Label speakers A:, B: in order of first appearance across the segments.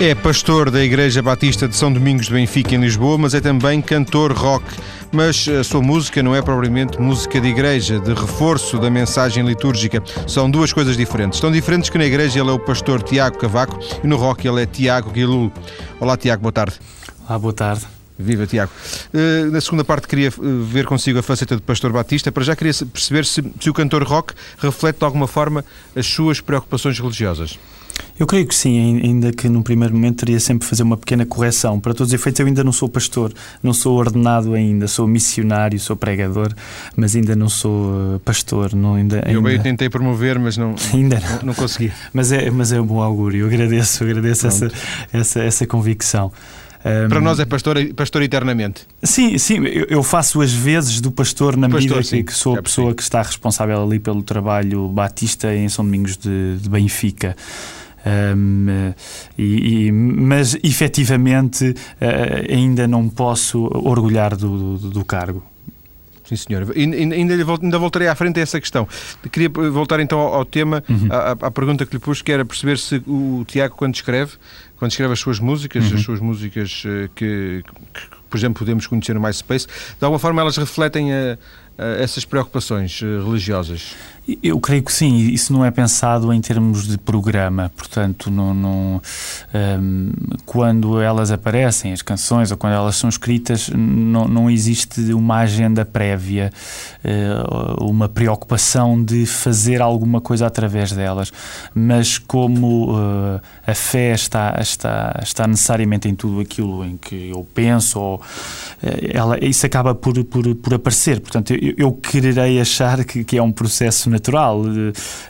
A: É pastor da Igreja Batista de São Domingos de Benfica, em Lisboa, mas é também cantor rock. Mas a sua música não é propriamente música de igreja, de reforço da mensagem litúrgica. São duas coisas diferentes. Tão diferentes que na igreja ele é o pastor Tiago Cavaco e no rock ele é Tiago Guilul. Olá, Tiago, boa tarde.
B: Olá, boa tarde.
A: Viva, Tiago. Uh, na segunda parte queria uh, ver consigo a faceta de pastor Batista. Para já queria perceber se, se o cantor rock reflete de alguma forma as suas preocupações religiosas.
B: Eu creio que sim, ainda que num primeiro momento teria sempre fazer uma pequena correção. Para todos os efeitos, eu ainda não sou pastor, não sou ordenado ainda, sou missionário, sou pregador, mas ainda não sou eh, pastor. Não, ainda,
A: eu bem tentei promover, mas não, ainda não. não, não consegui.
B: Mas é, mas é um bom augúrio, eu agradeço, agradeço essa, essa, essa convicção.
A: Para nós é pastor, pastor eternamente.
B: Sim, sim, eu faço as vezes do pastor na pastor, medida sim, que sou a pessoa que está responsável ali pelo trabalho batista em São Domingos de, de Benfica. Um, e, e, mas efetivamente uh, ainda não posso orgulhar do, do, do cargo.
A: Sim, senhor. Ainda, ainda voltarei à frente a essa questão. Queria voltar então ao, tema, uhum. à, à, pergunta que lhe pus, que era perceber se o Tiago, quando escreve, quando escreve as suas músicas, uhum. as suas músicas eh, que, que, por exemplo, podemos conhecer no MySpace, de alguma forma elas refletem a, a essas preocupações eh, religiosas.
B: Eu creio que sim, isso não é pensado em termos de programa, portanto, não, não um, quando elas aparecem, as canções, ou quando elas são escritas, não, não existe uma agenda prévia, uh, uma preocupação de fazer alguma coisa através delas, mas como uh, a fé está, está, está necessariamente em tudo aquilo em que eu penso, ou, uh, ela, isso acaba por, por, por aparecer, portanto, eu, eu quererei achar que, que é um processo natural,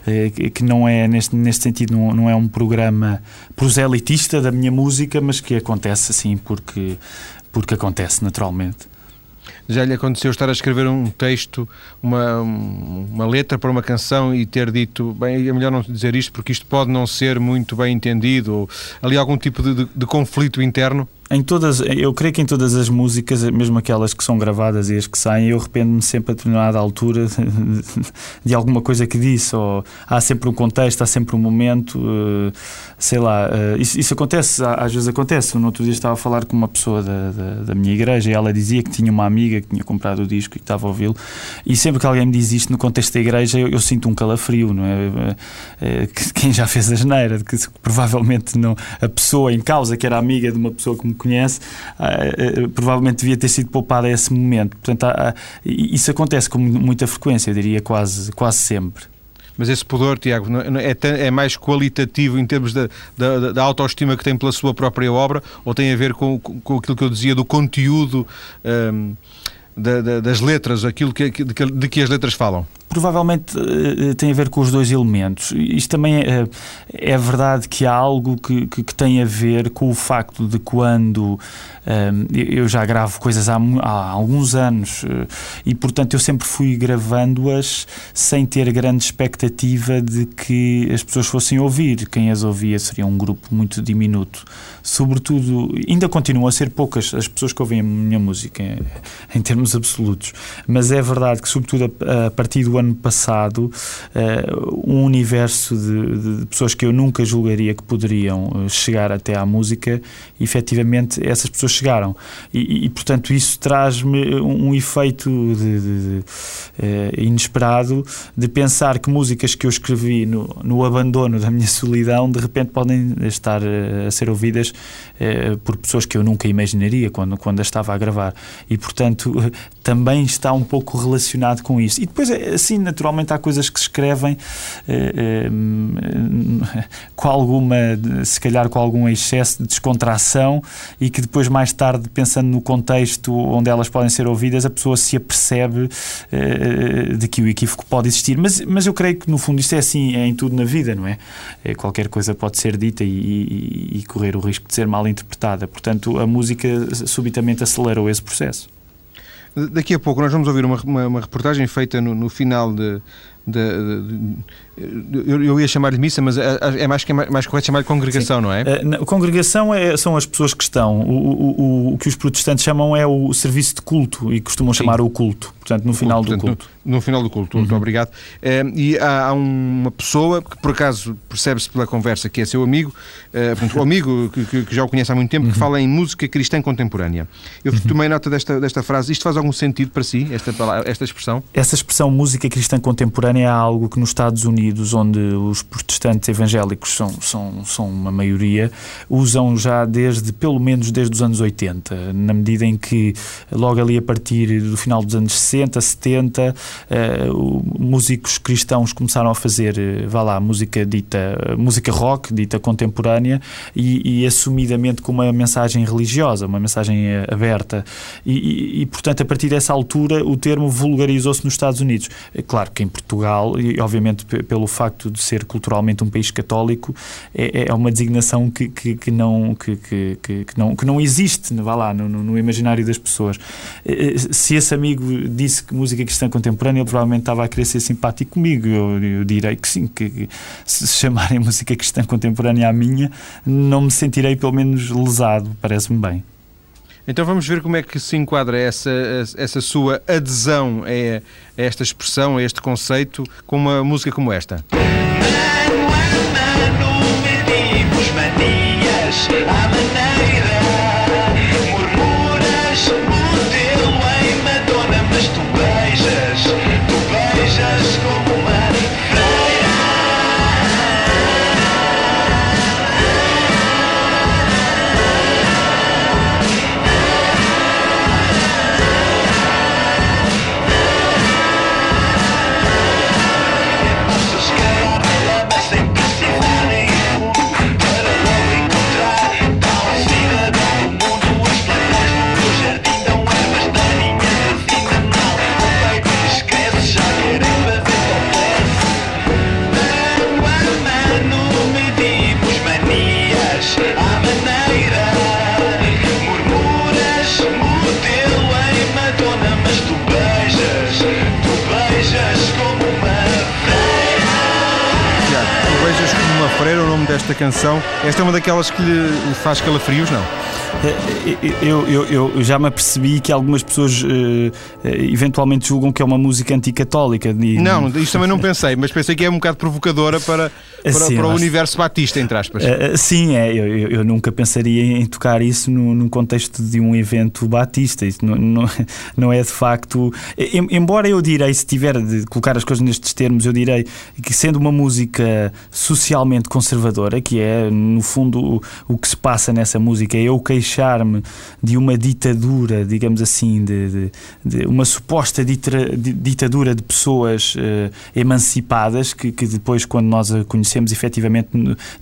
B: eh, que não é, neste, neste sentido, não, não é um programa proselitista da minha música, mas que acontece assim porque, porque acontece naturalmente.
A: Já lhe aconteceu estar a escrever um texto, uma, uma letra para uma canção e ter dito, bem, é melhor não dizer isto porque isto pode não ser muito bem entendido, ou ali algum tipo de, de, de conflito interno?
B: Em todas, eu creio que em todas as músicas, mesmo aquelas que são gravadas e as que saem, eu arrependo-me sempre a determinada altura de, alguma coisa que disse, ou há sempre um contexto, há sempre um momento, uh, sei lá, uh, isso, isso, acontece, às vezes acontece. No outro dia estava a falar com uma pessoa da, da, da, minha igreja e ela dizia que tinha uma amiga que tinha comprado o disco e que estava a ouvi-lo, e sempre que alguém me diz isto no contexto da igreja, eu, eu sinto um calafrio, não é? Uh, quem já fez a geneira, que provavelmente não, a pessoa em causa, que era amiga de uma pessoa que me conhece, uh, uh, provavelmente devia ter sido poupada a esse momento. Portanto, há, isso acontece com muita frequência, eu diria quase, quase sempre.
A: Mas esse pudor, Tiago, é, é, mais qualitativo em termos da, da, da, autoestima que tem pela sua própria obra ou tem a ver com, com aquilo que eu dizia do conteúdo um, da, das letras, aquilo que, de, de que as letras falam?
B: Provavelmente uh, tem a ver com os dois elementos. Isto também é, é verdade que há algo que, que, que, tem a ver com o facto de quando eu já gravo coisas há, há alguns anos e, portanto, eu sempre fui gravando-as sem ter grande expectativa de que as pessoas fossem ouvir. Quem as ouvia seria um grupo muito diminuto. Sobretudo, ainda continuam a ser poucas as pessoas que ouvem a minha música em, em termos absolutos, mas é verdade que, sobretudo a, a partir do ano passado, uh, um universo de, de, pessoas que eu nunca julgaria que poderiam eh, chegar até à música, efetivamente essas pessoas chegaram. E, e portanto, isso traz-me um, um, efeito de, de, uh, inesperado de pensar que músicas que eu escrevi no, no abandono da minha solidão, de repente podem estar a ser ouvidas uh, por pessoas que eu nunca imaginaria quando, quando a estava a gravar. E, portanto, também está um pouco relacionado com isso. E depois, assim, naturalmente, há coisas que se escrevem com alguma, se calhar com algum excesso de descontração e que depois, mais tarde, pensando no contexto onde elas podem ser ouvidas, a pessoa se apercebe uh, de que o equívoco pode existir. Mas, mas eu creio que, no fundo, isto é assim é em tudo na vida, não é? é qualquer coisa pode ser dita e, e, e correr o risco de ser mal interpretada. Portanto, a música subitamente acelerou esse processo.
A: Daqui a pouco nós vamos ouvir uma, uma, uma reportagem feita no, no final de, da, eu, eu, ia chamar-lhe missa, mas é, é mais, é mais correto chamar-lhe congregação, Sim. não é?
B: A congregação é, são as pessoas que estão. O, o, o, que os protestantes chamam é o serviço de culto e costumam Sim. chamar o culto. Portanto, no final Portanto, do culto.
A: No, no, final do culto, uhum. muito obrigado. É, e há, há, uma pessoa que, por acaso, percebe-se pela conversa que é seu amigo, portanto, o amigo que, que, já o conhece há muito tempo, uhum. que fala em música cristã contemporânea. Eu uhum. tomei nota desta, desta frase. Isto faz algum sentido para si, esta, esta expressão?
B: Essa expressão música cristã contemporânea é algo que nos Estados Unidos, onde os protestantes evangélicos são, são, são uma maioria, usam já desde, pelo menos desde os anos 80, na medida em que logo ali a partir do final dos anos 60, 70, uh, músicos cristãos começaram a fazer, uh, vá lá, música dita, música rock, dita contemporânea, e, e assumidamente com uma mensagem religiosa, uma mensagem uh, aberta, e, e, e, portanto a partir dessa altura o termo vulgarizou-se nos Estados Unidos. É claro que em Portugal, e obviamente pelo facto de ser culturalmente um país católico, é, é uma designação que, que, que não, que, que, não, que não existe, vá lá, no, no imaginário das pessoas. Se esse amigo disse que música cristã contemporânea, ele provavelmente estava a querer ser simpático comigo. Eu, eu direi que sim, que se chamarem música cristã contemporânea à minha, não me sentirei pelo menos lesado, parece-me bem.
A: Então vamos ver como é que se enquadra essa, essa sua adesão a, esta expressão, a este conceito, com uma música como esta. Daquelas que lhe faz calafrios, não?
B: Eu, eu, eu, já me apercebi que algumas pessoas uh, eventualmente julgam que é uma música anticatólica.
A: Não, isto também não pensei, mas pensei que é um bocado provocadora para, para, sim, para o universo batista, entre aspas.
B: Uh, sim, é. Eu, eu, nunca pensaria em tocar isso no, no contexto de um evento batista. Isso não, não, não é de facto. Embora eu direi, se tiver de colocar as coisas nestes termos, eu direi que sendo uma música socialmente conservadora, que é no fundo o, o que se passa nessa música, é eu queixo queixar-me de uma ditadura, digamos assim, de, de, de uma suposta ditadura de pessoas uh, emancipadas, que, que, depois, quando nós a conhecemos, efetivamente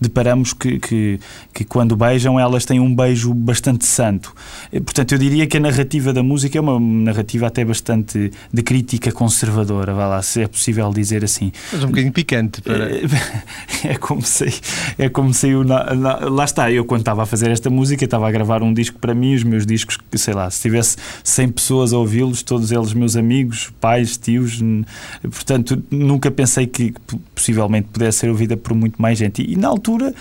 B: deparamos que, que, que, quando beijam, elas têm um beijo bastante santo. Eh, portanto, eu diria que a narrativa da música é uma narrativa até bastante de crítica conservadora, vá lá, se é possível dizer assim.
A: Mas um bocadinho picante. Para...
B: É, é como sei, é como saiu lá está, eu quando estava a fazer esta música, estava a gravar gravar um disco para mim, os meus discos, sei lá, se tivesse 100 pessoas a ouvi-los, todos eles meus amigos, pais, tios, portanto, nunca pensei que possivelmente pudesse ser ouvida por muito mais gente. E, e na altura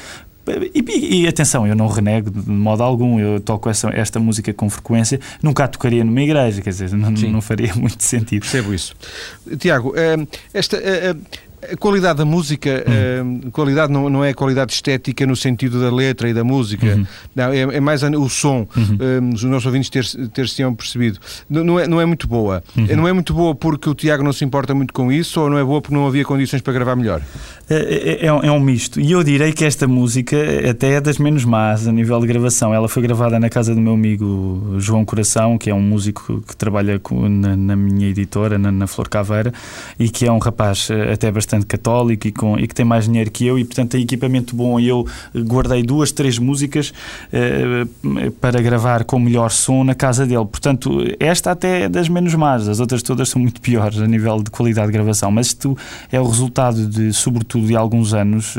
B: e, e, e, atenção, eu não renego de modo algum, eu toco essa, esta música com frequência, nunca a tocaria numa igreja, quer dizer, não, não faria muito sentido.
A: Percebo isso. Tiago, eh, esta, eh, a qualidade da música, uhum. uh, qualidade não, não é a qualidade estética no sentido da letra e da música, uhum. não, é, é, mais o som. Uhum. os nossos ouvintes ter, ter se percebido. Não, não, é, não é muito boa. Uhum. Não é muito boa porque o Tiago não se importa muito com isso ou não é boa porque não havia condições para gravar melhor?
B: É, é, é, é um misto. E eu direi que esta música até é das menos más a nível de gravação. Ela foi gravada na casa do meu amigo João Coração, que é um músico que trabalha na, na minha editora, na, na Flor Caveira, e que é um rapaz eh, até bastante bastante católico e, com, e que tem mais dinheiro que eu e, portanto, tem equipamento bom. E eu guardei duas, três músicas uh, para gravar com melhor som na casa dele. Portanto, esta até é das menos más, as outras todas são muito piores a nível de qualidade de gravação. Mas isto é o resultado de, sobretudo, de alguns anos,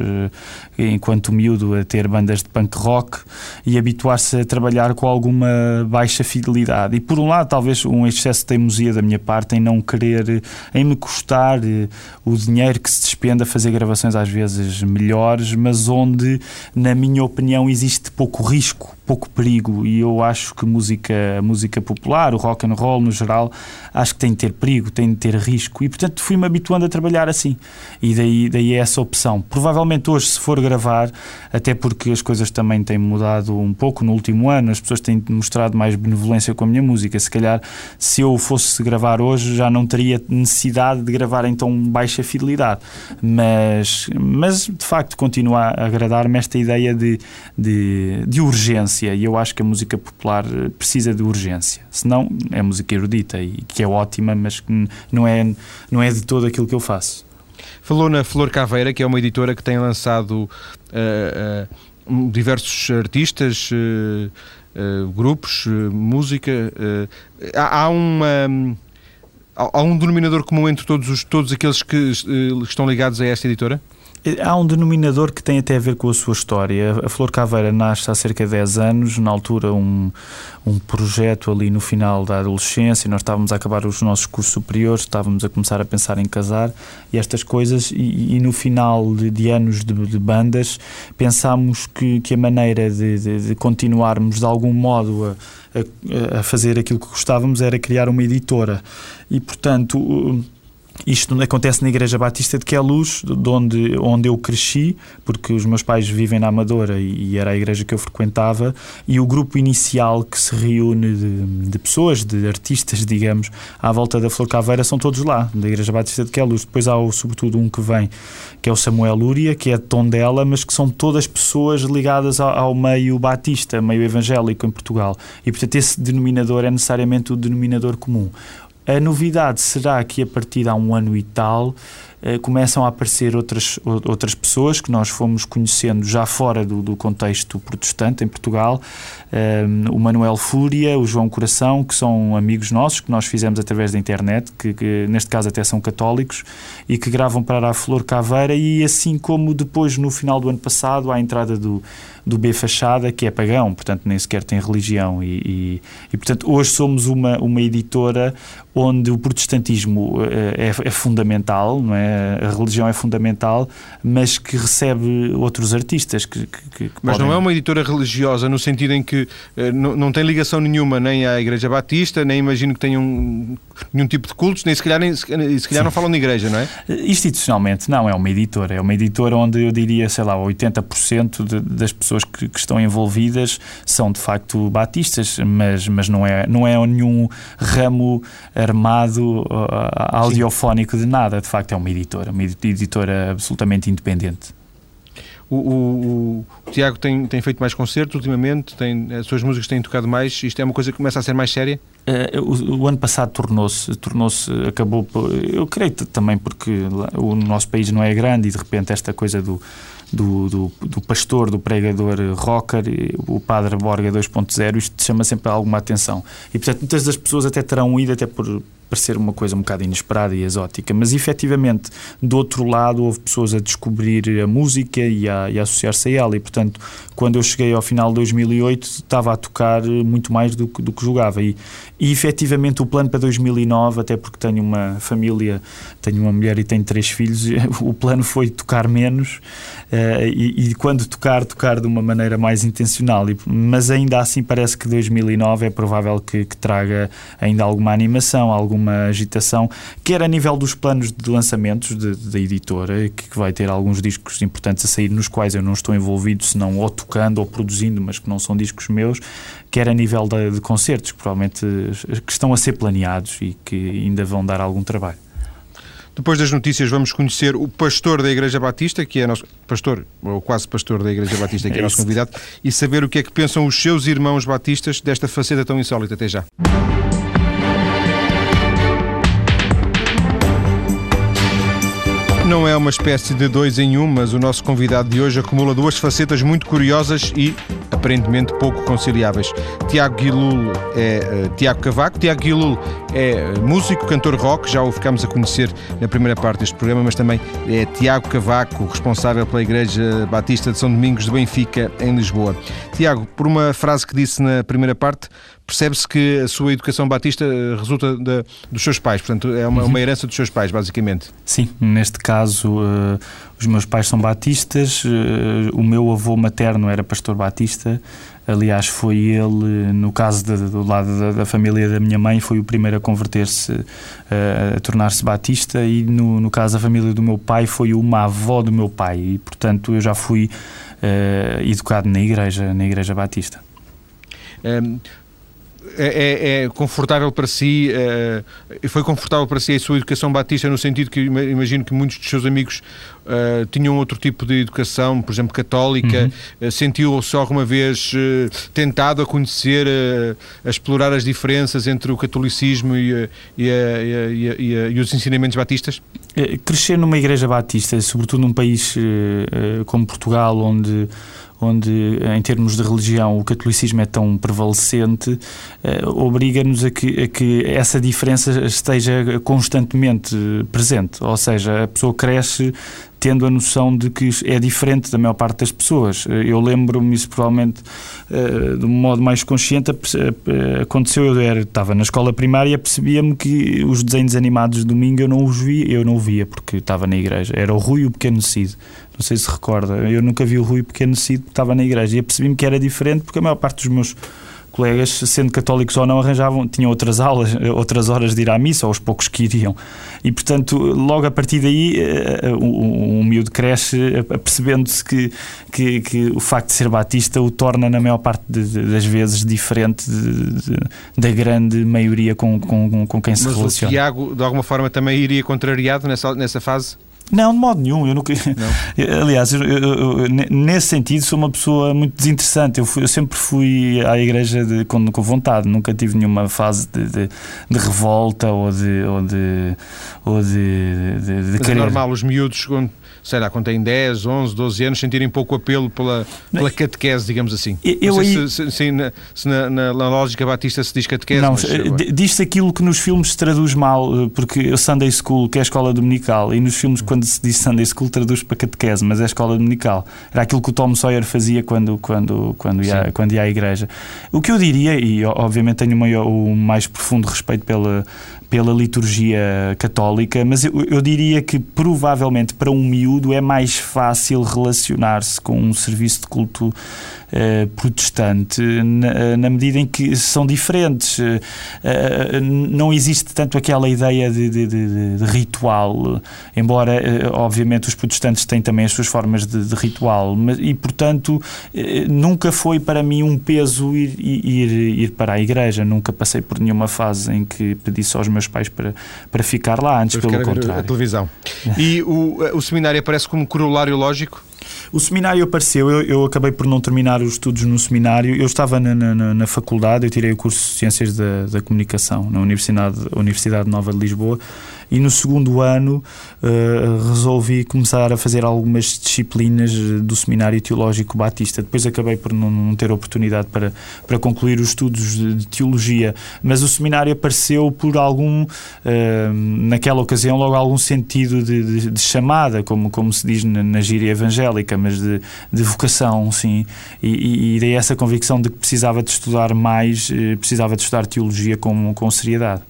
B: enquanto miúdo, a ter bandas de punk rock e habituar-se a trabalhar com alguma baixa fidelidade. E, por um lado, talvez um excesso de teimosia da minha parte em não querer, em me custar eh, o dinheiro que se despende a fazer gravações às vezes melhores, mas onde, na minha opinião, existe pouco risco pouco perigo e eu acho que música, música popular, o rock and roll no geral, acho que tem de ter perigo, tem de ter risco e portanto fui-me habituando a trabalhar assim. E daí, daí é essa opção. Provavelmente hoje se for gravar, até porque as coisas também têm mudado um pouco no último ano, as pessoas têm mostrado mais benevolência com a minha música, se calhar se eu fosse gravar hoje já não teria necessidade de gravar em tão baixa fidelidade, mas, mas de facto continua a agradar-me esta ideia de, de, de urgência urgência e eu acho que a música popular eh, precisa de urgência. Senão é música erudita e que é ótima, mas que não é, não é de todo aquilo que eu faço.
A: Falou na Flor Caveira, que é uma editora que tem lançado uh, uh, diversos artistas, uh, grupos, música. Há, há uma há um denominador comum entre todos, os, todos aqueles que estão ligados a esta editora?
B: Há um denominador que tem até a ver com a sua história. A Flor Caveira nasce há cerca de 10 anos, na altura um, um projeto ali no final da adolescência, nós estávamos a acabar os nossos cursos superiores, estávamos a começar a pensar em casar e estas coisas, e, e no final de, de anos de, de, bandas pensámos que, que a maneira de, de, continuarmos de algum modo a, a, a fazer aquilo que gostávamos era criar uma editora. E portanto isto acontece na Igreja Batista de Queluz, de onde, onde eu cresci, porque os meus pais vivem na Amadora e, e era a igreja que eu frequentava, e o grupo inicial que se reúne de, de, pessoas, de artistas, digamos, à volta da Flor Caveira, são todos lá, da Igreja Batista de Queluz. Depois há, o, sobretudo, um que vem, que é o Samuel Lúria, que é de Tondela, mas que são todas pessoas ligadas ao, ao meio batista, meio evangélico em Portugal. E, portanto, esse denominador é necessariamente o denominador comum. A novidade será que a partir de há um ano e tal eh, começam a aparecer outras, outras pessoas que nós fomos conhecendo já fora do, do contexto protestante em Portugal, eh, o Manuel Fúria, o João Coração, que são amigos nossos, que nós fizemos através da internet, que, que, neste caso até são católicos, e que gravam para a Flor Caveira, e assim como depois, no final do ano passado, à entrada do, do B Fachada, que é pagão, portanto nem sequer tem religião, e, e, e portanto hoje somos uma, uma editora onde o protestantismo eh, é, é fundamental, não é? a religião é fundamental, mas que recebe outros artistas. Que, que, que
A: mas
B: podem...
A: não é uma editora religiosa no sentido em que eh, não, não tem ligação nenhuma nem à Igreja Batista, nem imagino que tenham nenhum tipo de cultos, nem se calhar, nem, se calhar não falam de igreja, não é?
B: Institucionalmente, não, é uma editora. É uma editora onde eu diria, sei lá, 80% de, das pessoas que, que, estão envolvidas são de facto batistas, mas, mas não, é, não é nenhum ramo armado uh, audiofónico de nada. De facto, é uma editora, uma editora absolutamente independente.
A: O, o, o, Tiago tem, tem feito mais concertos ultimamente, tem, as suas músicas têm tocado mais. Isto é uma coisa que começa a ser mais séria?
B: Uh, o, o, ano passado tornou-se, tornou-se, acabou, eu creio também porque o nosso país não é grande e de repente esta coisa do, do, do, do pastor, do pregador rocker, o padre Borga 2.0, isto chama sempre alguma atenção. E portanto muitas das pessoas até terão ido até por parecer uma coisa um bocado inesperada e exótica, mas efetivamente, do outro lado, houve pessoas a descobrir a música e a, a associar-se a ela, e portanto, quando eu cheguei ao final de 2008, estava a tocar muito mais do que, do que jogava. E, e efetivamente, o plano para 2009, até porque tenho uma família, tenho uma mulher e tenho três filhos, o plano foi tocar menos uh, e, e, quando tocar, tocar de uma maneira mais intencional. E, mas ainda assim, parece que 2009 é provável que, que traga ainda alguma animação, algum alguma agitação, quer a nível dos planos de lançamentos da editora, que, que vai ter alguns discos importantes a sair, nos quais eu não estou envolvido, senão ou tocando ou produzindo, mas que não são discos meus, quer a nível de, de concertos, que provavelmente que estão a ser planeados e que ainda vão dar algum trabalho.
A: Depois das notícias vamos conhecer o pastor da Igreja Batista, que é nosso pastor, ou quase pastor da Igreja Batista, que é, é nosso convidado, e saber o que é que pensam os seus irmãos batistas desta faceta tão insólita. Até já. Não é uma espécie de dois em um, mas o nosso convidado de hoje acumula duas facetas muito curiosas e aparentemente pouco conciliáveis. Tiago Guilul é uh, Tiago Cavaco. Tiago Guilul é músico, cantor rock, já o ficámos a conhecer na primeira parte deste programa, mas também é Tiago Cavaco, responsável pela Igreja Batista de São Domingos de Benfica, em Lisboa. Tiago, por uma frase que disse na primeira parte, percebe-se que a sua educação batista eh, resulta de, dos seus pais, portanto é uma, uhum. uma, herança dos seus pais, basicamente.
B: Sim, neste caso uh, os meus pais são batistas, uh, o meu avô materno era pastor batista, aliás foi ele, no caso de, do lado da, da, família da minha mãe, foi o primeiro a converter-se, uh, a tornar-se batista. E no, no caso da família do meu pai foi uma avó do meu pai. E portanto eu já fui educado na igreja, na igreja batista.
A: Um ehm, é, é, é, confortável para si, é, foi confortável para si a sua educação batista, no sentido que imagino que muitos dos seus amigos uh, tinham outro tipo de educação, por exemplo, católica. Uhum. Uh, Sentiu-se alguma vez uh, tentado a conhecer, a explorar as diferenças entre o catolicismo e, e, e, e os ensinamentos batistas?
B: Crescer numa igreja batista, sobretudo num país como Portugal, onde onde, em termos de religião, o catolicismo é tão prevalecente, eh, obriga-nos a que, a que essa diferença esteja constantemente presente. Ou seja, a pessoa cresce tendo a noção de que é diferente da maior parte das pessoas. Eh, eu lembro-me isso provavelmente de um modo mais consciente. Aconteceu, eu era, estava na escola primária, percebia-me que os desenhos animados de domingo eu não os via, eu não via porque estava na igreja. Era o Rui o Pequeno Cid. Não sei se recorda. Eu nunca vi o Rui Pequeno Cid estava na igreja e apercebi-me que era diferente porque a maior parte dos meus colegas, sendo católicos ou não, arranjavam, tinham outras aulas, outras horas de ir à missa, ou os poucos que iriam. E, portanto, logo a partir daí, um, um miúdo cresce percebendo-se que, que, que, o facto de ser batista o torna, na maior parte de, de, das vezes, diferente de, da grande maioria com, com, com quem se
A: Mas
B: relaciona.
A: O Tiago, de alguma forma, também iria contrariado nessa, nessa fase?
B: Não, de modo nenhum. Eu nunca... Aliás, eu, eu, eu, nesse sentido, sou uma pessoa muito desinteressante. Eu, fui, sempre fui à igreja de, com, com vontade, nunca tive nenhuma fase de, de, de revolta ou de, ou de, ou de, de, de
A: Mas é querer. é normal, os miúdos, quando sei lá, quando têm 10, 11, 12 anos, sentirem pouco apelo pela, pela catequese, digamos assim. Eu, aí... se, se, na, se na, na, lógica batista se diz catequese.
B: Não, diz-se aquilo que nos filmes se traduz mal, eh, porque o Sunday School, que é a escola dominical, e nos filmes, quando se diz Sunday School, traduz para catequese, mas é a escola dominical. Era aquilo que o Tom Sawyer fazia quando, quando, quando, ia, quando ia à igreja. O que eu diria, e obviamente tenho o, maior, o mais profundo respeito pela pela liturgia católica, mas eu, eu, diria que provavelmente para um miúdo é mais fácil relacionar-se com um serviço de culto uh, protestante na, na, medida em que são diferentes. Uh, não existe tanto aquela ideia de, de, de, de ritual, embora, obviamente, os protestantes têm também as suas formas de, ritual, mas, e portanto nunca foi para mim um peso ir, ir, ir para a igreja, nunca passei por nenhuma fase em que pedisse aos meus pais para, para ficar lá, antes para pelo contrário.
A: A televisão. E o, o seminário aparece como corolário lógico?
B: O seminário apareceu, eu, eu, acabei por não terminar os estudos no seminário. Eu estava na, na, na faculdade, eu tirei o curso de Ciências da, da Comunicação na Universidade, Universidade Nova de Lisboa e no segundo ano uh, resolvi começar a fazer algumas disciplinas do Seminário Teológico Batista. Depois acabei por não, não ter oportunidade para, para concluir os estudos de, de teologia, mas o seminário apareceu por algum, uh, naquela ocasião, logo algum sentido de, de, de, chamada, como, como se diz na, na gíria evangélica, mas de, de vocação, sim. E, e, daí essa convicção de que precisava de estudar mais, precisava de estudar teologia com, com seriedade.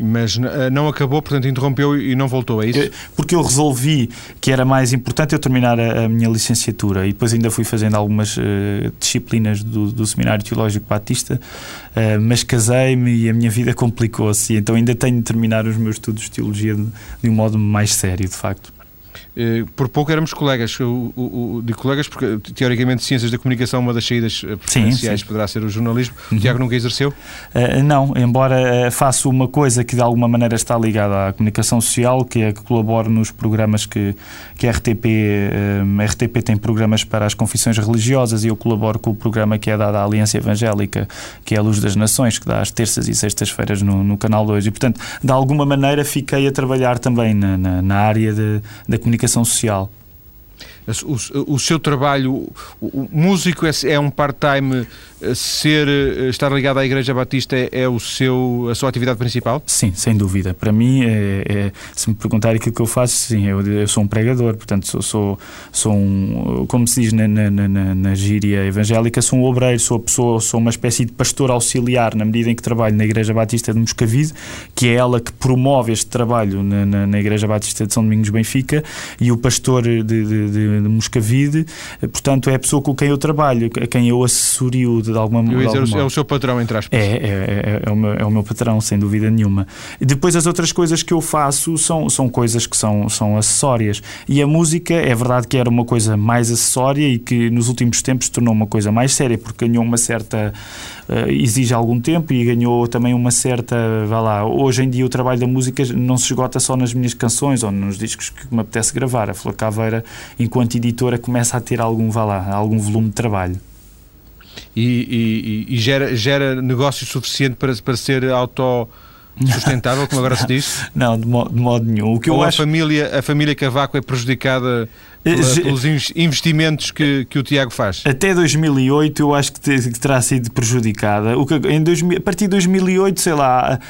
A: Mas eh, não acabou, portanto interrompeu e não voltou, é isso?
B: Porque eu resolvi que era mais importante eu terminar a, a minha licenciatura e depois ainda fui fazendo algumas uh, disciplinas do, do, Seminário Teológico Batista, uh, mas casei-me e a minha vida complicou-se, então ainda tenho de terminar os meus estudos de teologia de, de um modo mais sério, de facto.
A: Eh, por pouco éramos colegas, o, o, de colegas, porque teoricamente ciências da comunicação, uma das saídas eh, preferenciais poderá ser o jornalismo. Uhum. Tiago nunca exerceu?
B: Uh, não, embora uh, faça uma coisa que de alguma maneira está ligada à comunicação social, que é que colaboro nos programas que, que a RTP, a RTP tem programas para as confissões religiosas e eu colaboro com o programa que é dado à Aliança Evangélica, que é a Luz das Nações, que dá às terças e sextas-feiras no, no Canal 2. E, portanto, de alguma maneira fiquei a trabalhar também na, na, na área de, da comunicação social
A: o, o, seu trabalho, o, o músico é, é um part-time, eh, ser, eh, estar ligado à Igreja Batista é, é, o seu, a sua atividade principal?
B: Sim, sem dúvida. Para mim, é, é se me perguntarem aquilo que eu faço, sim, eu, eu sou um pregador, portanto, sou, sou, sou um, como se diz na, na, na, na gíria evangélica, sou um obreiro, sou, pessoa, sou uma espécie de pastor auxiliar na medida em que trabalho na Igreja Batista de Moscavide, que é ela que promove este trabalho na, na, Igreja Batista de São Domingos Benfica, e o pastor de, de, de de Moscavide, eh, portanto é a pessoa com quem eu trabalho, a quem eu associo de alguma
A: maneira. É o seu patrão, entre aspas.
B: É, é, é, é, o meu, é o meu patrão, sem dúvida nenhuma. Depois as outras coisas que eu faço são, são coisas que são, são acessórias. E a música, é verdade que era uma coisa mais acessória e que nos últimos tempos tornou uma coisa mais séria, porque ganhou uma certa. Uh, exige algum tempo e ganhou também uma certa. Vá lá, hoje em dia o trabalho da música não se esgota só nas minhas canções ou nos discos que me apetece gravar. A Flor Caveira, enquanto enquanto editora, começa a ter algum, vá lá, algum volume de trabalho.
A: E, e, e gera, gera negócio suficiente para, para ser auto sustentável, como agora se diz?
B: Não, de modo, de modo nenhum.
A: O que Ou eu a, acho... família, a família Cavaco é prejudicada pelos investimentos que, que o Tiago faz?
B: Até 2008 eu acho que, terá sido prejudicada. O que, em 2000, a partir de 2008, sei lá,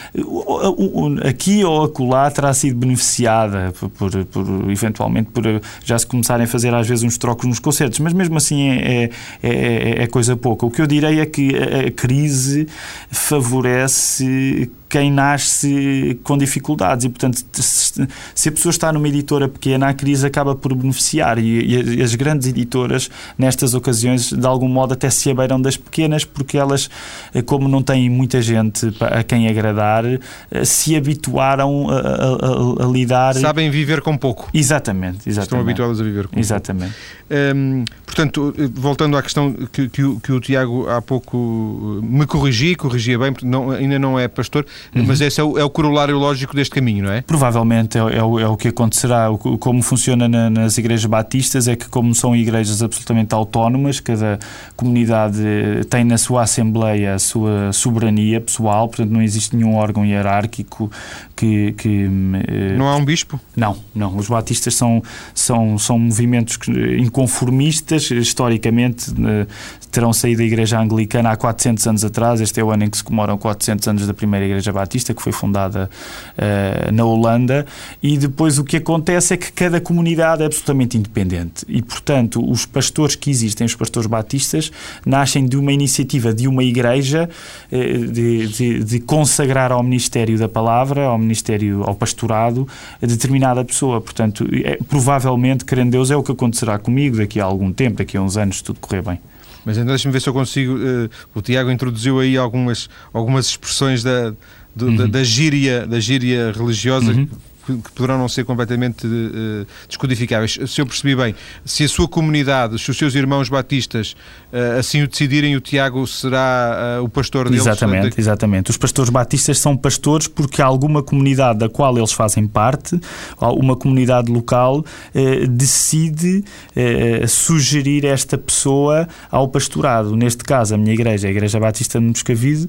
B: aqui ou acolá terá sido beneficiada por, por, por, eventualmente por já se começarem a fazer às vezes uns trocos nos concertos, mas mesmo assim é, é, é, é coisa pouca. O que eu direi é que a crise favorece quem nasce com dificuldades e, portanto, se a pessoa está numa editora pequena, a crise acaba por beneficiar e, e as grandes editoras, nestas ocasiões, de algum modo até se abeiram das pequenas porque elas, eh, como não têm muita gente a quem agradar, eh, se habituaram a, a, a, a lidar...
A: Sabem viver com pouco.
B: Exatamente. exatamente.
A: Estão habituadas a viver com
B: exatamente. pouco.
A: Exatamente. Hum, portanto, voltando à questão que, que, o, que o Tiago há pouco me corrigia, corrigia bem, porque não, ainda não é pastor, Uhum. Mas esse é o, é o corolário lógico deste caminho, não é?
B: Provavelmente é, é, o, é o que acontecerá. O, como funciona na, nas igrejas batistas é que, como são igrejas absolutamente autónomas, cada comunidade tem na sua assembleia a sua soberania pessoal, portanto não existe nenhum órgão hierárquico que. que
A: eh, não há um bispo?
B: Não, não. Os batistas são, são, são movimentos inconformistas, historicamente eh, terão saído da igreja anglicana há 400 anos atrás. Este é o ano em que se comemoram 400 anos da primeira igreja batista, que foi fundada uh, na Holanda. E depois o que acontece é que cada comunidade é absolutamente independente. E, portanto, os pastores que existem, os pastores batistas, nascem de uma iniciativa de uma igreja uh, de, de, de consagrar ao ministério da palavra, ao ministério, ao pastorado, a determinada pessoa. Portanto, é, provavelmente, querendo Deus, é o que acontecerá comigo daqui a algum tempo, daqui a uns anos, se tudo correr bem.
A: Mas ainda deixa-me ver se eu consigo. Uh, o Tiago introduziu aí algumas, algumas expressões da, do, uhum. da, da, gíria, da gíria religiosa. Uhum que poderão não ser completamente uh, descodificáveis. Se eu percebi bem, se a sua comunidade, se os seus irmãos batistas uh, assim o decidirem, o Tiago será uh, o pastor deles?
B: Exatamente, exatamente. Os pastores batistas são pastores porque alguma comunidade da qual eles fazem parte, uma comunidade local, decide sugerir esta pessoa ao pastorado. Neste caso, a minha igreja, a Igreja Batista de Moscavide,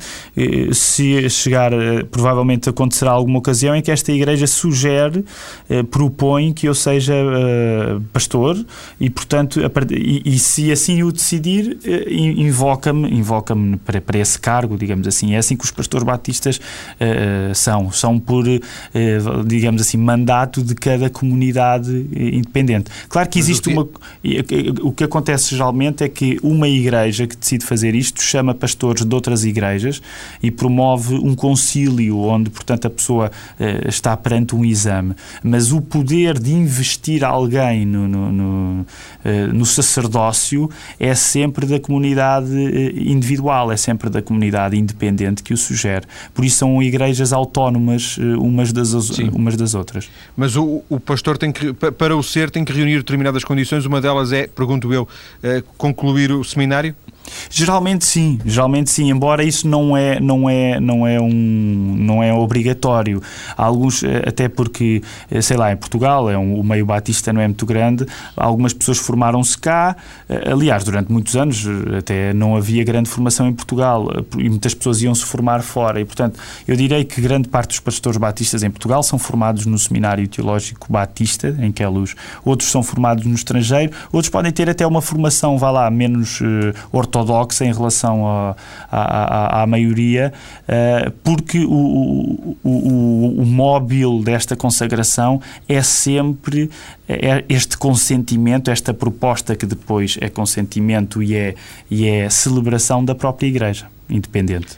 B: se chegar, provavelmente acontecerá alguma ocasião em que esta igreja sugere sugere, eh, propõe que eu seja eh, pastor e, portanto, e, e, se assim o decidir, eh, invoca-me invoca-me para, para esse cargo, digamos assim. É assim que os pastores batistas são. São por, digamos assim, mandato de cada comunidade independente. Claro que existe uma. O que acontece geralmente é que uma igreja que decide fazer isto chama pastores de outras igrejas e promove um concílio onde, portanto, a pessoa está perante um exame, mas o poder de investir alguém no, no, no, eh, no sacerdócio é sempre da comunidade eh, individual, é sempre da comunidade independente que o sugere. Por isso são igrejas autónomas eh, umas das, umas das outras.
A: Mas o, o pastor tem que, para o ser, tem que reunir determinadas condições. Uma delas é, pergunto eu, concluir o seminário?
B: Geralmente sim, geralmente sim, embora isso não é, não é, não é, um, não é obrigatório. Há alguns, eh, até porque, eh, sei lá, em Portugal é um, o meio batista não é muito grande, algumas pessoas formaram-se cá, eh, aliás, durante muitos anos até não havia grande formação em Portugal e muitas pessoas iam se formar fora e, portanto, eu direi que grande parte dos pastores batistas em Portugal são formados no Seminário Teológico Batista, em Queluz, outros são formados no estrangeiro, outros podem ter até uma formação, vá lá, menos uh, ortodoxa em relação à, à, à maioria, uh, porque o, o, o, o móvel desta consagração é sempre é este consentimento, esta proposta que depois é consentimento e é, e é celebração da própria Igreja, independente.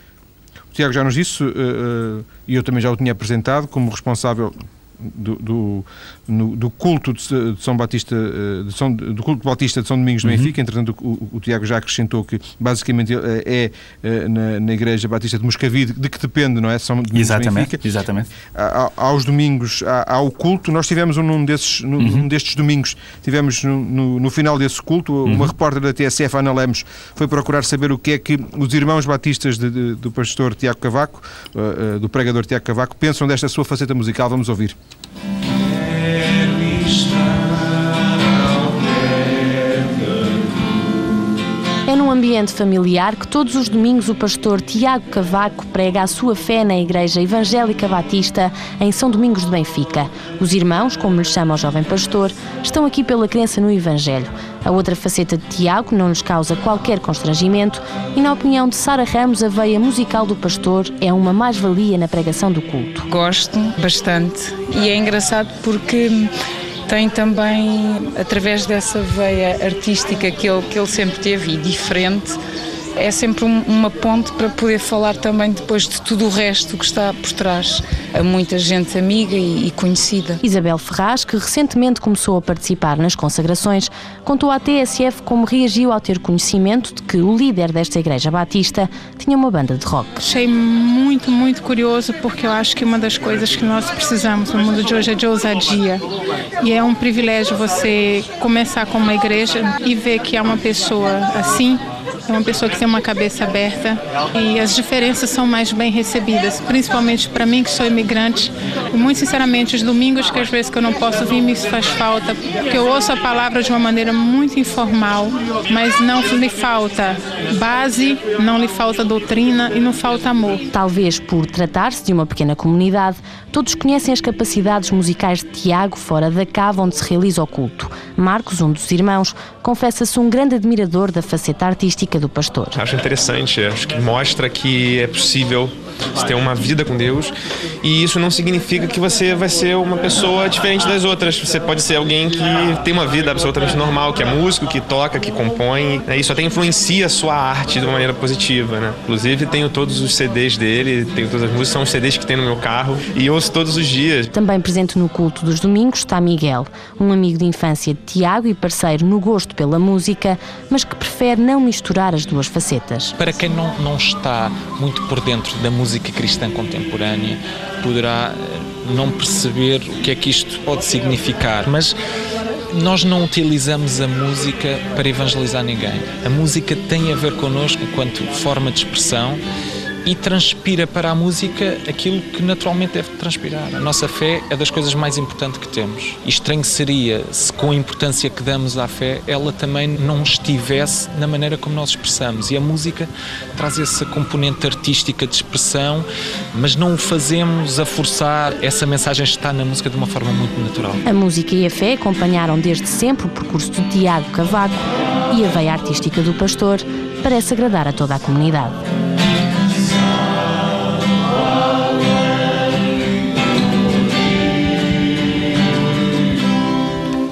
A: O Tiago já nos disse, uh, e eu também já o tinha apresentado, como responsável do, do, no, do culto de, São Batista, eh, de São, do culto batista de São Domingos de uhum. Benfica, entretanto o, o, Tiago já acrescentou que basicamente é, é, é na, na, Igreja Batista de Moscavide, de que depende, não é? São
B: Domingos exatamente, de Benfica. Exatamente.
A: Há, aos domingos há, há, o culto, nós tivemos um desses, num, uhum. destes domingos, tivemos no, no, no final desse culto, uhum. uma repórter da TSF, Ana Lemos, foi procurar saber o que é que os irmãos batistas de, de, do pastor Tiago Cavaco, do pregador Tiago Cavaco, pensam desta sua faceta musical. Vamos ouvir.
C: Mm-hmm. Ambiente familiar que todos os domingos o pastor Tiago Cavaco prega a sua fé na Igreja Evangélica Batista em São Domingos de Benfica. Os irmãos, como lhe chama o jovem pastor, estão aqui pela crença no Evangelho. A outra faceta de Tiago não lhes causa qualquer constrangimento e, na opinião de Sara Ramos, a veia musical do pastor é uma mais-valia na pregação do culto.
D: Gosto bastante e é engraçado porque tem também, através dessa veia artística que ele, que ele sempre teve e diferente, é sempre um, uma ponte para poder falar também depois de tudo o resto que está por trás a muita gente amiga e, e conhecida.
C: Isabel Ferraz, que recentemente começou a participar nas consagrações, contou à TSF como reagiu ao ter conhecimento de que o líder desta igreja batista tinha uma banda de rock.
E: Achei muito, muito curioso porque eu acho que uma das coisas que nós precisamos no mundo de hoje é de ousadia. E é um privilégio você começar com uma igreja e ver que há uma pessoa assim é uma pessoa que tem uma cabeça aberta e as diferenças são mais bem recebidas, principalmente para mim que sou imigrante. E muito sinceramente, os domingos que às vezes que eu não posso vir me faz falta, porque eu ouço a palavra de uma maneira muito informal, mas não lhe falta base, não lhe falta doutrina e não falta amor.
C: Talvez por tratar-se de uma pequena comunidade, todos conhecem as capacidades musicais de Tiago fora da cava onde se realiza o culto. Marcos, um dos irmãos, confessa-se um grande admirador da faceta artística do pastor.
F: Acho interessante, acho que mostra que é possível você ter uma vida com Deus e isso não significa que você vai ser uma pessoa diferente das outras. Você pode ser alguém que tem uma vida absolutamente normal, que é músico, que toca, que compõe. Né? Isso até influencia a sua arte de uma maneira positiva, né? Inclusive tenho todos os CDs dele, tenho todas as músicas, são os CDs que tem no meu carro e ouço todos os dias.
C: Também presente no culto dos domingos está Miguel, um amigo de infância de Tiago e parceiro no gosto pela música, mas que prefere não misturar as duas facetas.
G: Para quem não, não está muito por dentro da música cristã contemporânea, poderá eh, não perceber o que é que isto pode significar, mas nós não utilizamos a música para evangelizar ninguém. A música tem a ver connosco enquanto forma de expressão e transpira para a música aquilo que naturalmente deve transpirar. A nossa fé é das coisas mais importantes que temos. E estranho seria se, com a importância que damos à fé, ela também não estivesse na maneira como nós expressamos. E a música traz essa componente artística de expressão, mas não o fazemos a forçar. Essa mensagem está na música de uma forma muito natural.
C: A música e a fé acompanharam desde sempre o percurso de Tiago Cavaco e a veia artística do pastor parece agradar a toda a comunidade.